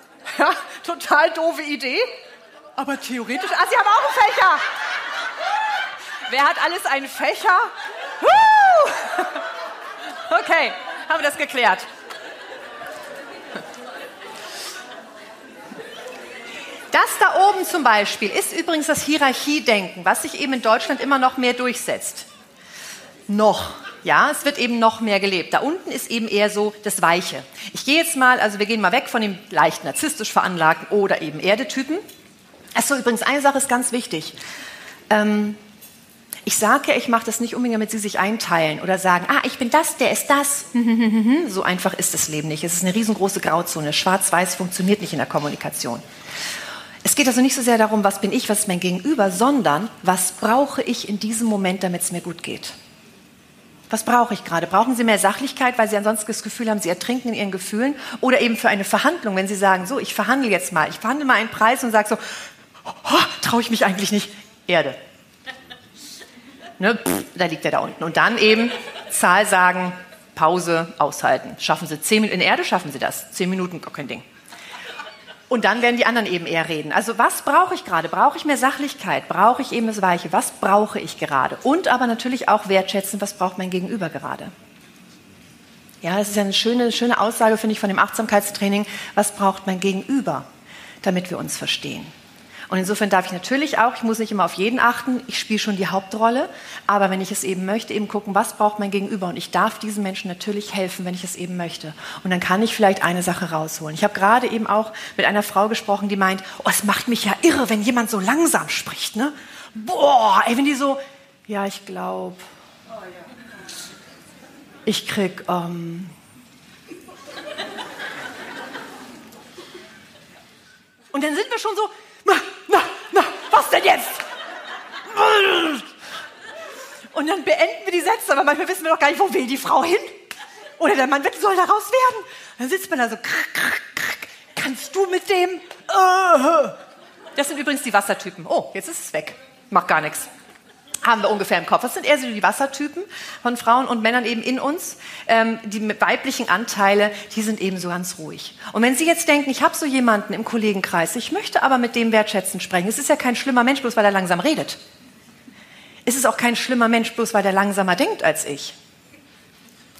Total doofe Idee. Aber theoretisch, ah, Sie haben auch einen Fächer. Wer hat alles einen Fächer? Okay, haben wir das geklärt. Das da oben zum Beispiel ist übrigens das Hierarchiedenken, was sich eben in Deutschland immer noch mehr durchsetzt. Noch. Ja, es wird eben noch mehr gelebt. Da unten ist eben eher so das Weiche. Ich gehe jetzt mal, also wir gehen mal weg von dem leicht narzisstisch veranlagten oder eben Erdetypen. Achso, übrigens, eine Sache ist ganz wichtig. Ähm, ich sage, ich mache das nicht unbedingt, damit Sie sich einteilen oder sagen, ah, ich bin das, der ist das. [laughs] so einfach ist das Leben nicht. Es ist eine riesengroße Grauzone. Schwarz-Weiß funktioniert nicht in der Kommunikation. Es geht also nicht so sehr darum, was bin ich, was ist mein Gegenüber, sondern was brauche ich in diesem Moment, damit es mir gut geht. Was brauche ich gerade? Brauchen Sie mehr Sachlichkeit, weil Sie ansonsten das Gefühl haben, Sie ertrinken in Ihren Gefühlen? Oder eben für eine Verhandlung, wenn Sie sagen, so, ich verhandle jetzt mal, ich verhandle mal einen Preis und sage so, oh, traue ich mich eigentlich nicht. Erde. Ne, pff, da liegt er da unten. Und dann eben Zahl sagen, Pause, aushalten. Schaffen Sie zehn Minuten, in Erde schaffen Sie das. Zehn Minuten, gar kein Ding. Und dann werden die anderen eben eher reden. Also was brauche ich gerade? Brauche ich mehr Sachlichkeit? Brauche ich eben das Weiche? Was brauche ich gerade? Und aber natürlich auch wertschätzen, was braucht mein Gegenüber gerade? Ja, das ist ja eine schöne, schöne Aussage, finde ich, von dem Achtsamkeitstraining. Was braucht mein Gegenüber, damit wir uns verstehen? Und insofern darf ich natürlich auch, ich muss nicht immer auf jeden achten, ich spiele schon die Hauptrolle, aber wenn ich es eben möchte, eben gucken, was braucht mein Gegenüber und ich darf diesen Menschen natürlich helfen, wenn ich es eben möchte. Und dann kann ich vielleicht eine Sache rausholen. Ich habe gerade eben auch mit einer Frau gesprochen, die meint, oh, es macht mich ja irre, wenn jemand so langsam spricht, ne? Boah, ey, wenn die so, ja, ich glaube, ich krieg, ähm, und dann sind wir schon so, na, na, na, was denn jetzt? Und dann beenden wir die Sätze, aber manchmal wissen wir doch gar nicht, wo will die Frau hin? Oder der Mann soll da raus werden. Dann sitzt man da so, krack, krack, krack. kannst du mit dem? Äh. Das sind übrigens die Wassertypen. Oh, jetzt ist es weg. Macht gar nichts. Haben wir ungefähr im Kopf. Das sind eher so die Wassertypen von Frauen und Männern eben in uns. Ähm, die weiblichen Anteile, die sind eben so ganz ruhig. Und wenn Sie jetzt denken, ich habe so jemanden im Kollegenkreis, ich möchte aber mit dem wertschätzend sprechen. Es ist ja kein schlimmer Mensch, bloß weil er langsam redet. Es ist auch kein schlimmer Mensch, bloß weil er langsamer denkt als ich.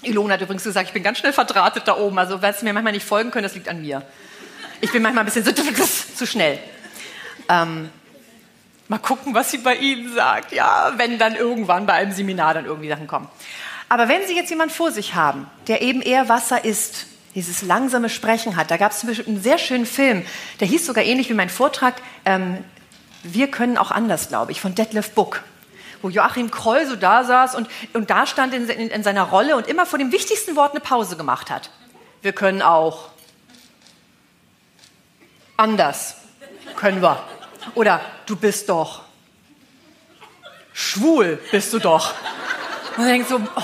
Ilona hat übrigens gesagt, ich bin ganz schnell verdrahtet da oben. Also, weil Sie mir manchmal nicht folgen können, das liegt an mir. Ich bin manchmal ein bisschen so [laughs] zu schnell. Ähm, Mal gucken, was sie bei Ihnen sagt. Ja, wenn dann irgendwann bei einem Seminar dann irgendwie Sachen kommen. Aber wenn Sie jetzt jemanden vor sich haben, der eben eher Wasser ist, dieses langsame Sprechen hat, da gab es einen sehr schönen Film, der hieß sogar ähnlich wie mein Vortrag, ähm, Wir können auch anders, glaube ich, von Detlef Buck wo Joachim Kroll so da saß und, und da stand in, in, in seiner Rolle und immer vor dem wichtigsten Wort eine Pause gemacht hat. Wir können auch anders. Können wir. Oder du bist doch schwul, bist du doch. Und man denkt so, oh,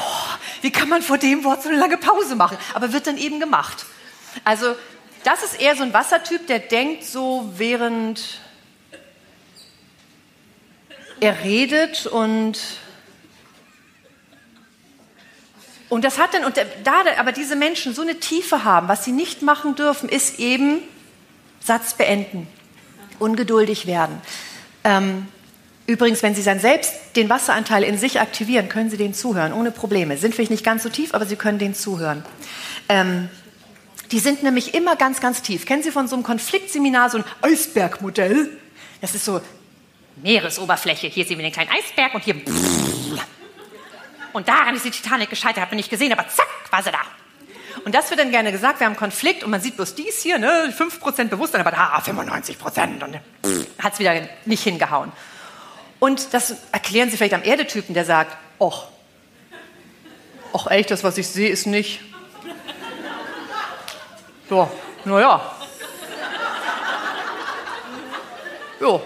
wie kann man vor dem Wort so eine lange Pause machen? Aber wird dann eben gemacht. Also das ist eher so ein Wassertyp, der denkt so, während er redet und und das hat dann, und da aber diese Menschen so eine Tiefe haben, was sie nicht machen dürfen, ist eben Satz beenden ungeduldig werden. Ähm, übrigens, wenn Sie dann selbst den Wasseranteil in sich aktivieren, können Sie den zuhören, ohne Probleme. Sind vielleicht nicht ganz so tief, aber Sie können den zuhören. Ähm, die sind nämlich immer ganz, ganz tief. Kennen Sie von so einem Konfliktseminar so ein Eisbergmodell? Das ist so Meeresoberfläche. Hier sehen wir den kleinen Eisberg und hier. Und daran ist die Titanic gescheitert, habe ich nicht gesehen, aber zack, war sie da. Und das wird dann gerne gesagt, wir haben einen Konflikt und man sieht bloß dies hier, ne, 5% Bewusstsein, aber da 95% und hat es wieder nicht hingehauen. Und das erklären Sie vielleicht am Erdetypen, der sagt, och, och echt, das, was ich sehe, ist nicht. Ja, naja. Jo.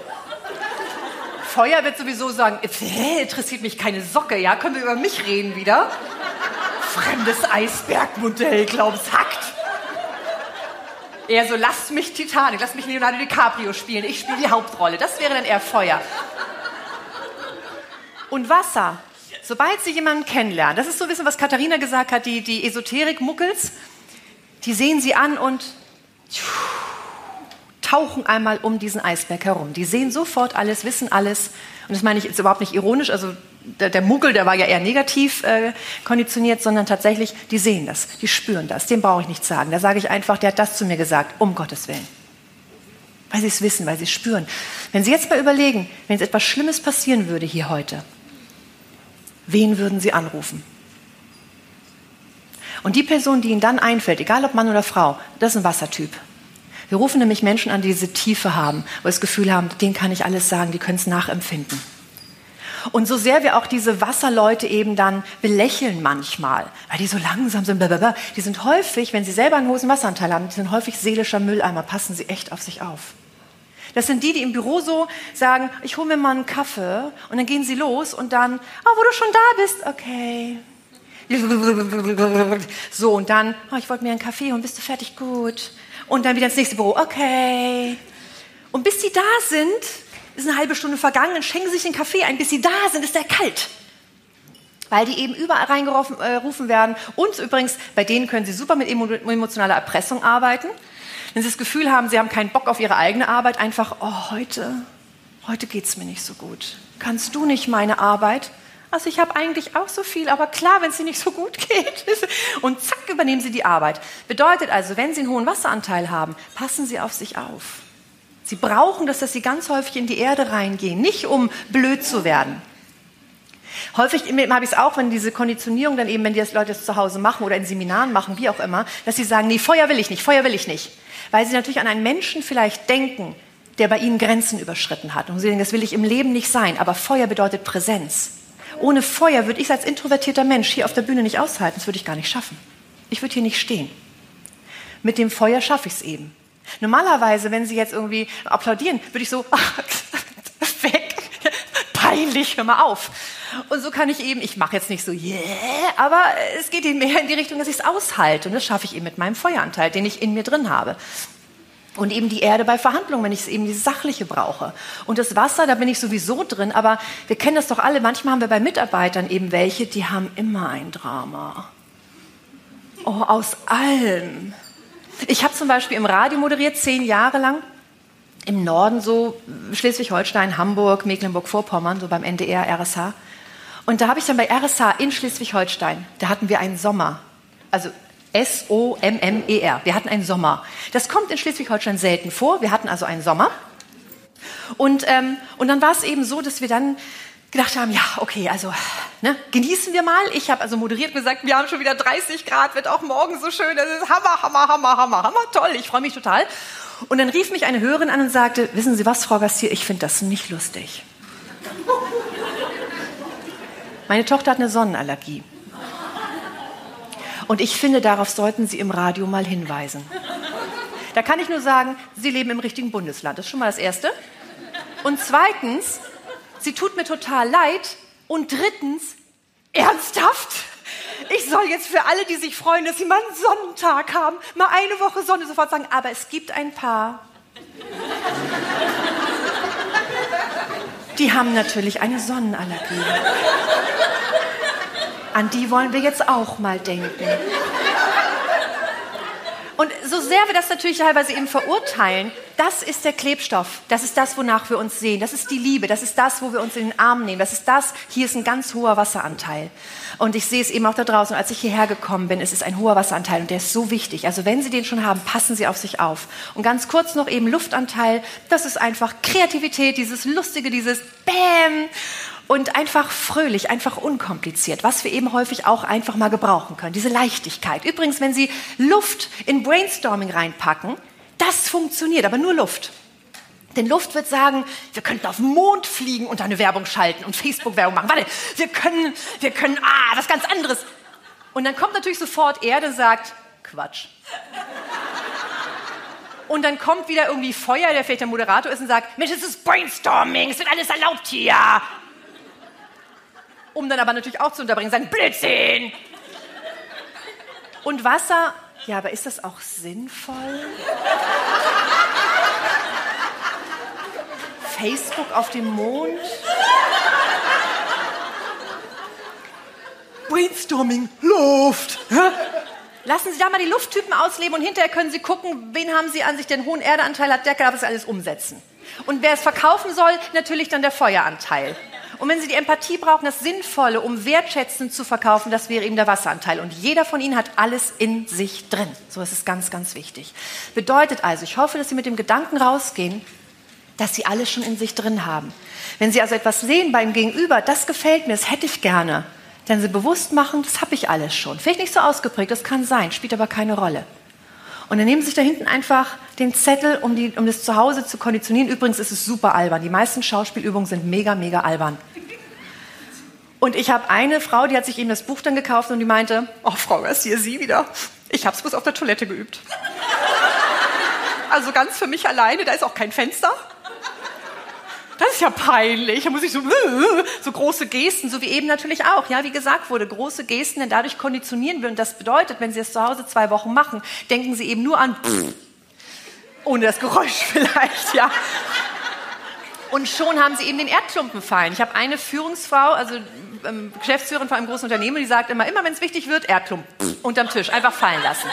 Feuer wird sowieso sagen, interessiert mich keine Socke, ja, können wir über mich reden wieder? Fremdes Eisbergmodell, glaub's hackt. Eher so, lasst mich Titanic, lasst mich Leonardo DiCaprio spielen, ich spiele die Hauptrolle. Das wäre dann eher Feuer. Und Wasser. Sobald Sie jemanden kennenlernen, das ist so ein bisschen, was Katharina gesagt hat, die, die Esoterik-Muckels, die sehen Sie an und tauchen einmal um diesen Eisberg herum. Die sehen sofort alles, wissen alles. Und das meine ich jetzt überhaupt nicht ironisch, also der, Muggel, der war ja eher negativ äh, konditioniert, sondern tatsächlich, die sehen das, die spüren das. Dem brauche ich nichts sagen. Da sage ich einfach, der hat das zu mir gesagt, um Gottes Willen. Weil sie es wissen, weil sie es spüren. Wenn Sie jetzt mal überlegen, wenn jetzt etwas Schlimmes passieren würde hier heute, wen würden Sie anrufen? Und die Person, die Ihnen dann einfällt, egal ob Mann oder Frau, das ist ein Wassertyp. Wir rufen nämlich Menschen an, die diese Tiefe haben, wo das Gefühl haben, denen kann ich alles sagen, die können es nachempfinden. Und so sehr wir auch diese Wasserleute eben dann belächeln manchmal, weil die so langsam sind, blablabla, die sind häufig, wenn sie selber einen hohen Wasseranteil haben, die sind häufig seelischer Mülleimer, passen sie echt auf sich auf. Das sind die, die im Büro so sagen, ich hole mir mal einen Kaffee und dann gehen sie los und dann, oh, wo du schon da bist, okay. So, und dann, oh, ich wollte mir einen Kaffee holen, bist du fertig? Gut. Und dann wieder ins nächste Büro, okay. Und bis sie da sind, ist eine halbe Stunde vergangen, dann schenken sie sich den Kaffee ein. Bis sie da sind, ist der kalt. Weil die eben überall reingerufen äh, werden. Und übrigens, bei denen können sie super mit emotionaler Erpressung arbeiten. Wenn sie das Gefühl haben, sie haben keinen Bock auf ihre eigene Arbeit, einfach, oh, heute, heute geht es mir nicht so gut. Kannst du nicht meine Arbeit? Also ich habe eigentlich auch so viel, aber klar, wenn es dir nicht so gut geht. [laughs] Und zack, übernehmen sie die Arbeit. Bedeutet also, wenn sie einen hohen Wasseranteil haben, passen sie auf sich auf. Sie brauchen das, dass sie ganz häufig in die Erde reingehen, nicht um blöd zu werden. Häufig habe ich es auch, wenn diese Konditionierung dann eben, wenn die das Leute das zu Hause machen oder in Seminaren machen, wie auch immer, dass sie sagen, nee, Feuer will ich nicht, Feuer will ich nicht. Weil sie natürlich an einen Menschen vielleicht denken, der bei ihnen Grenzen überschritten hat. Und sie denken, das will ich im Leben nicht sein. Aber Feuer bedeutet Präsenz. Ohne Feuer würde ich als introvertierter Mensch hier auf der Bühne nicht aushalten. Das würde ich gar nicht schaffen. Ich würde hier nicht stehen. Mit dem Feuer schaffe ich es eben. Normalerweise, wenn Sie jetzt irgendwie applaudieren, würde ich so, [laughs] weg, peinlich, hör mal auf. Und so kann ich eben, ich mache jetzt nicht so, yeah, aber es geht mehr in die Richtung, dass ich es aushalte. Und das schaffe ich eben mit meinem Feueranteil, den ich in mir drin habe. Und eben die Erde bei Verhandlungen, wenn ich eben die sachliche brauche. Und das Wasser, da bin ich sowieso drin. Aber wir kennen das doch alle. Manchmal haben wir bei Mitarbeitern eben welche, die haben immer ein Drama. Oh, aus allem. Ich habe zum Beispiel im Radio moderiert, zehn Jahre lang. Im Norden so, Schleswig-Holstein, Hamburg, Mecklenburg-Vorpommern, so beim NDR, RSH. Und da habe ich dann bei RSH in Schleswig-Holstein, da hatten wir einen Sommer. Also S-O-M-M-E-R. Wir hatten einen Sommer. Das kommt in Schleswig-Holstein selten vor. Wir hatten also einen Sommer. Und, ähm, und dann war es eben so, dass wir dann gedacht haben, ja, okay, also ne, genießen wir mal. Ich habe also moderiert gesagt, wir haben schon wieder 30 Grad, wird auch morgen so schön. Das ist Hammer, Hammer, Hammer, Hammer, Hammer, toll. Ich freue mich total. Und dann rief mich eine Hörerin an und sagte, wissen Sie was, Frau Gastier, ich finde das nicht lustig. Meine Tochter hat eine Sonnenallergie. Und ich finde, darauf sollten Sie im Radio mal hinweisen. Da kann ich nur sagen, Sie leben im richtigen Bundesland. Das ist schon mal das Erste. Und zweitens, sie tut mir total leid. Und drittens, ernsthaft? Ich soll jetzt für alle, die sich freuen, dass sie mal einen Sonnentag haben, mal eine Woche Sonne sofort sagen, aber es gibt ein paar. Die haben natürlich eine Sonnenallergie. An die wollen wir jetzt auch mal denken. Und so sehr wir das natürlich teilweise eben verurteilen, das ist der Klebstoff. Das ist das, wonach wir uns sehen. Das ist die Liebe. Das ist das, wo wir uns in den Arm nehmen. Das ist das, hier ist ein ganz hoher Wasseranteil. Und ich sehe es eben auch da draußen. Als ich hierher gekommen bin, es ist ein hoher Wasseranteil und der ist so wichtig. Also wenn Sie den schon haben, passen Sie auf sich auf. Und ganz kurz noch eben Luftanteil. Das ist einfach Kreativität, dieses Lustige, dieses Bäm und einfach fröhlich, einfach unkompliziert, was wir eben häufig auch einfach mal gebrauchen können, diese Leichtigkeit. Übrigens, wenn Sie Luft in Brainstorming reinpacken, das funktioniert, aber nur Luft. Denn Luft wird sagen, wir könnten auf den Mond fliegen und eine Werbung schalten und Facebook-Werbung machen. Warte, wir können, wir können, ah, was ganz anderes. Und dann kommt natürlich sofort Erde sagt, Quatsch. Und dann kommt wieder irgendwie Feuer, der vielleicht der Moderator ist und sagt, Mensch, es ist Brainstorming, es wird alles erlaubt hier um dann aber natürlich auch zu unterbringen, sagen, Blödsinn! Und Wasser, ja, aber ist das auch sinnvoll? Facebook auf dem Mond? Brainstorming, Luft. Lassen Sie da mal die Lufttypen ausleben und hinterher können Sie gucken, wen haben Sie an sich, den hohen Erdeanteil hat, der kann das alles umsetzen. Und wer es verkaufen soll, natürlich dann der Feueranteil. Und wenn Sie die Empathie brauchen, das Sinnvolle, um wertschätzend zu verkaufen, das wäre eben der Wasseranteil. Und jeder von Ihnen hat alles in sich drin. So ist es ganz, ganz wichtig. Bedeutet also, ich hoffe, dass Sie mit dem Gedanken rausgehen, dass Sie alles schon in sich drin haben. Wenn Sie also etwas sehen beim Gegenüber, das gefällt mir, das hätte ich gerne, dann Sie bewusst machen, das habe ich alles schon. Vielleicht nicht so ausgeprägt, das kann sein, spielt aber keine Rolle. Und dann nehmen Sie sich da hinten einfach den Zettel, um, die, um das zu Hause zu konditionieren. Übrigens ist es super albern. Die meisten Schauspielübungen sind mega, mega albern. Und ich habe eine Frau, die hat sich eben das Buch dann gekauft und die meinte, oh Frau Garcia, Sie wieder. Ich habe es bloß auf der Toilette geübt. Also ganz für mich alleine, da ist auch kein Fenster. Ist ja peinlich. Da muss ich so, [laughs] so große Gesten, so wie eben natürlich auch. Ja, wie gesagt wurde, große Gesten, denn dadurch konditionieren wir. Und das bedeutet, wenn Sie es zu Hause zwei Wochen machen, denken Sie eben nur an, [laughs] ohne das Geräusch [laughs] vielleicht, ja. Und schon haben sie eben den Erdklumpen fallen. Ich habe eine Führungsfrau, also ähm, Geschäftsführerin von einem großen Unternehmen, die sagt immer, immer wenn es wichtig wird, Erdklumpen unterm Tisch, einfach fallen lassen.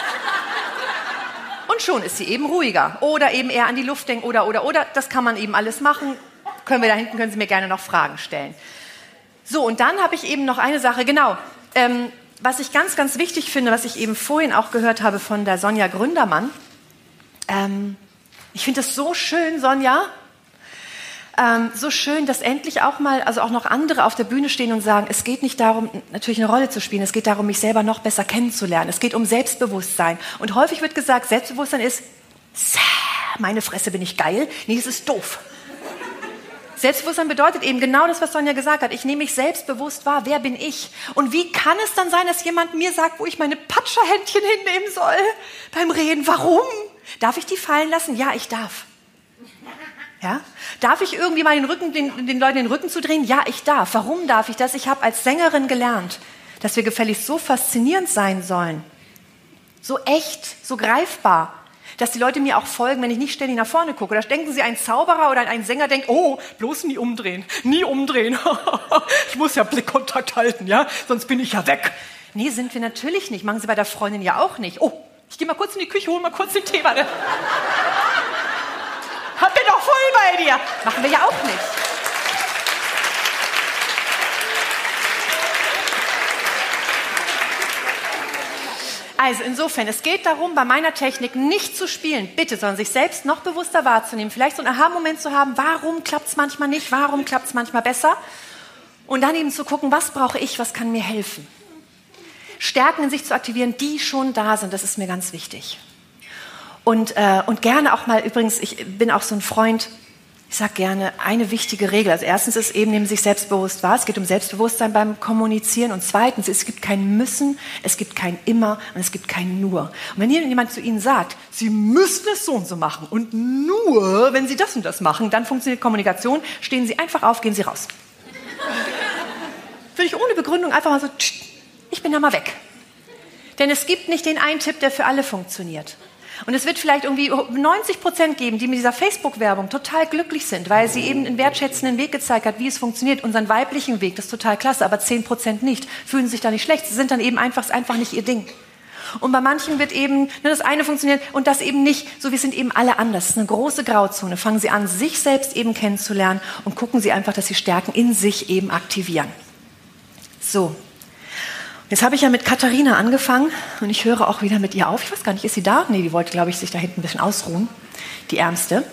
Und schon ist sie eben ruhiger. Oder eben eher an die Luft denken oder, oder, oder. Das kann man eben alles machen können wir da hinten, können Sie mir gerne noch Fragen stellen. So, und dann habe ich eben noch eine Sache, genau. Ähm, was ich ganz, ganz wichtig finde, was ich eben vorhin auch gehört habe von der Sonja Gründermann. Ähm, ich finde es so schön, Sonja, ähm, so schön, dass endlich auch mal, also auch noch andere auf der Bühne stehen und sagen, es geht nicht darum, natürlich eine Rolle zu spielen, es geht darum, mich selber noch besser kennenzulernen. Es geht um Selbstbewusstsein. Und häufig wird gesagt, Selbstbewusstsein ist, meine Fresse bin ich geil. Nee, es ist doof. Selbstbewusstsein bedeutet eben genau das, was Sonja gesagt hat. Ich nehme mich selbstbewusst wahr. Wer bin ich? Und wie kann es dann sein, dass jemand mir sagt, wo ich meine Patscherhändchen hinnehmen soll beim Reden? Warum? Darf ich die fallen lassen? Ja, ich darf. Ja? Darf ich irgendwie mal den, Rücken, den, den Leuten den Rücken zu drehen? Ja, ich darf. Warum darf ich das? Ich habe als Sängerin gelernt, dass wir gefälligst so faszinierend sein sollen. So echt, so greifbar, Dass die Leute mir auch folgen, wenn ich nicht ständig nach vorne gucke. Oder denken sie, ein Zauberer oder ein Sänger denkt, oh, bloß nie umdrehen, nie umdrehen. [laughs] ich muss ja Blickkontakt halten, ja, sonst bin ich ja weg. Nee, sind wir natürlich nicht. Machen sie bei der Freundin ja auch nicht. Oh, ich gehe mal kurz in die Küche, hol mal kurz den Tee, warte. Hab bin doch voll bei dir. Machen wir ja auch nicht. Also insofern, es geht darum, bei meiner Technik nicht zu spielen, bitte, sondern sich selbst noch bewusster wahrzunehmen. Vielleicht so einen Aha-Moment zu haben, warum klappt es manchmal nicht, warum klappt es manchmal besser. Und dann eben zu gucken, was brauche ich, was kann mir helfen. Stärken in sich zu aktivieren, die schon da sind, das ist mir ganz wichtig. Und, äh, und gerne auch mal, übrigens, ich bin auch so ein Freund, ich sage gerne, eine wichtige Regel. Also erstens ist eben, nehmen sich selbstbewusst wahr. Es geht um Selbstbewusstsein beim Kommunizieren. Und zweitens, es gibt kein Müssen, es gibt kein Immer und es gibt kein Nur. Und wenn jemand zu Ihnen sagt, Sie müssen es so und so machen und nur, wenn Sie das und das machen, dann funktioniert Kommunikation, stehen Sie einfach auf, gehen Sie raus. Würde ich ohne Begründung einfach mal so, ich bin ja mal weg. Denn es gibt nicht den einen Tipp, der für alle funktioniert. Und es wird vielleicht irgendwie 90 Prozent geben, die mit dieser Facebook-Werbung total glücklich sind, weil sie eben einen wertschätzenden Weg gezeigt hat, wie es funktioniert, unseren weiblichen Weg, das ist total klasse, aber 10 Prozent nicht, fühlen sich da nicht schlecht, sie sind dann eben einfach, einfach nicht ihr Ding. Und bei manchen wird eben nur das eine funktioniert und das eben nicht. So, wir sind eben alle anders. Das ist eine große Grauzone. Fangen Sie an, sich selbst eben kennenzulernen und gucken Sie einfach, dass Sie Stärken in sich eben aktivieren. So, Jetzt habe ich ja mit Katharina angefangen und ich höre auch wieder mit ihr auf. Ich weiß gar nicht, ist sie da? Nee, die wollte, glaube ich, sich da hinten ein bisschen ausruhen. Die Ärmste.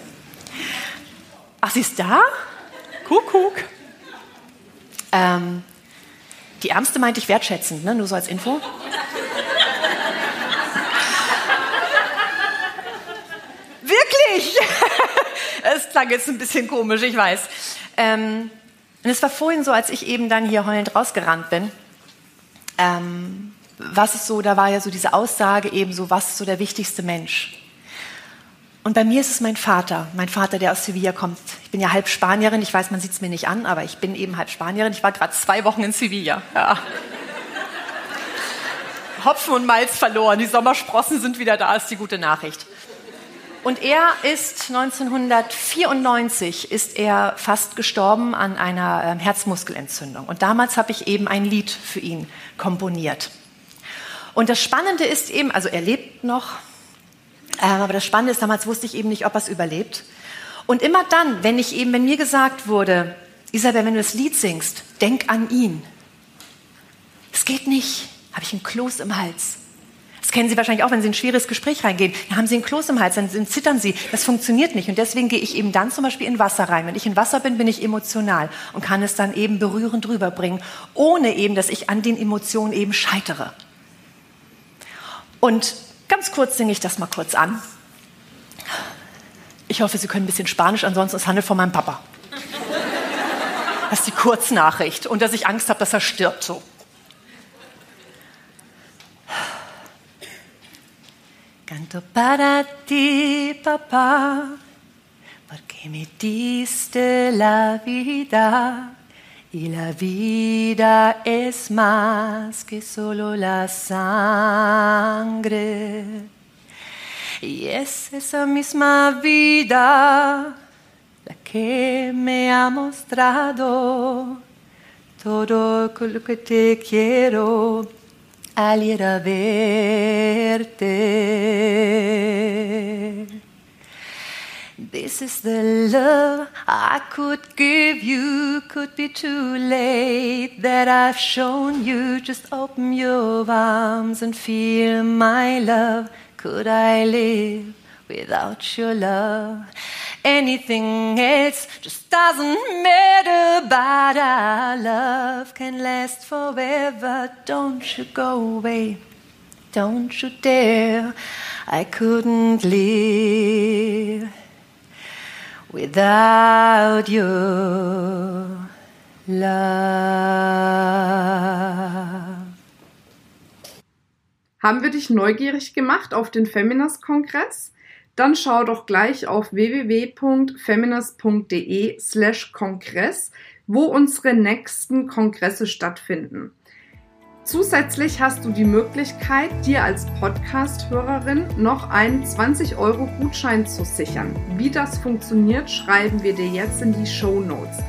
Ach, sie ist da? Kuckuck. Ähm, die Ärmste meinte ich wertschätzend, ne? nur so als Info. Wirklich? [laughs] Es klang jetzt ein bisschen komisch, ich weiß. Ähm, und es war vorhin so, als ich eben dann hier heulend rausgerannt bin ähm, was ist so, da war ja so diese Aussage eben so, was ist so der wichtigste Mensch? Und bei mir ist es mein Vater, mein Vater, der aus Sevilla kommt. Ich bin ja halb Spanierin, ich weiß, man sieht es mir nicht an, aber ich bin eben halb Spanierin. Ich war gerade zwei Wochen in Sevilla. Ja. Hopfen und Malz verloren, die Sommersprossen sind wieder da, ist die gute Nachricht. Und er ist 1994 ist er fast gestorben an einer ähm, Herzmuskelentzündung. Und damals habe ich eben ein Lied für ihn komponiert. Und das Spannende ist eben, also er lebt noch, ähm, aber das Spannende ist, damals wusste ich eben nicht, ob er es überlebt. Und immer dann, wenn ich eben, wenn mir gesagt wurde, Isabel, wenn du das Lied singst, denk an ihn. Es geht nicht, habe ich einen Kloß im Hals. Das kennen Sie wahrscheinlich auch, wenn Sie in ein schweres Gespräch reingehen. Dann haben Sie einen Kloß im Hals, dann zittern Sie. Das funktioniert nicht. Und deswegen gehe ich eben dann zum Beispiel in Wasser rein. Wenn ich in Wasser bin, bin ich emotional und kann es dann eben berührend rüberbringen, ohne eben, dass ich an den Emotionen eben scheitere. Und ganz kurz singe ich das mal kurz an. Ich hoffe, Sie können ein bisschen Spanisch, ansonsten es handelt von meinem Papa. Das ist die Kurznachricht und dass ich Angst habe, dass er stirbt so. Canto para ti, papá, porque me diste la vida y la vida es más que solo la sangre. Y es esa misma vida la que me ha mostrado todo lo que te quiero al ir a verte. This is the love I could give you. Could be too late that I've shown you. Just open your arms and feel my love. Could I live without your love? anything else just doesn't matter. But our love can last forever. Don't you go away. Don't you dare. I couldn't live without your love. Haben wir dich neugierig gemacht auf den Feminist-Kongress? Dann schau doch gleich auf www.feminist.de slash Kongress, wo unsere nächsten Kongresse stattfinden. Zusätzlich hast du die Möglichkeit, dir als Podcast-Hörerin noch einen 20-Euro-Gutschein zu sichern. Wie das funktioniert, schreiben wir dir jetzt in die Show Notes.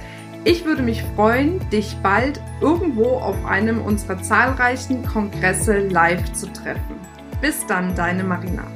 Ich würde mich freuen, dich bald irgendwo auf einem unserer zahlreichen Kongresse live zu treffen. Bis dann, deine Marina.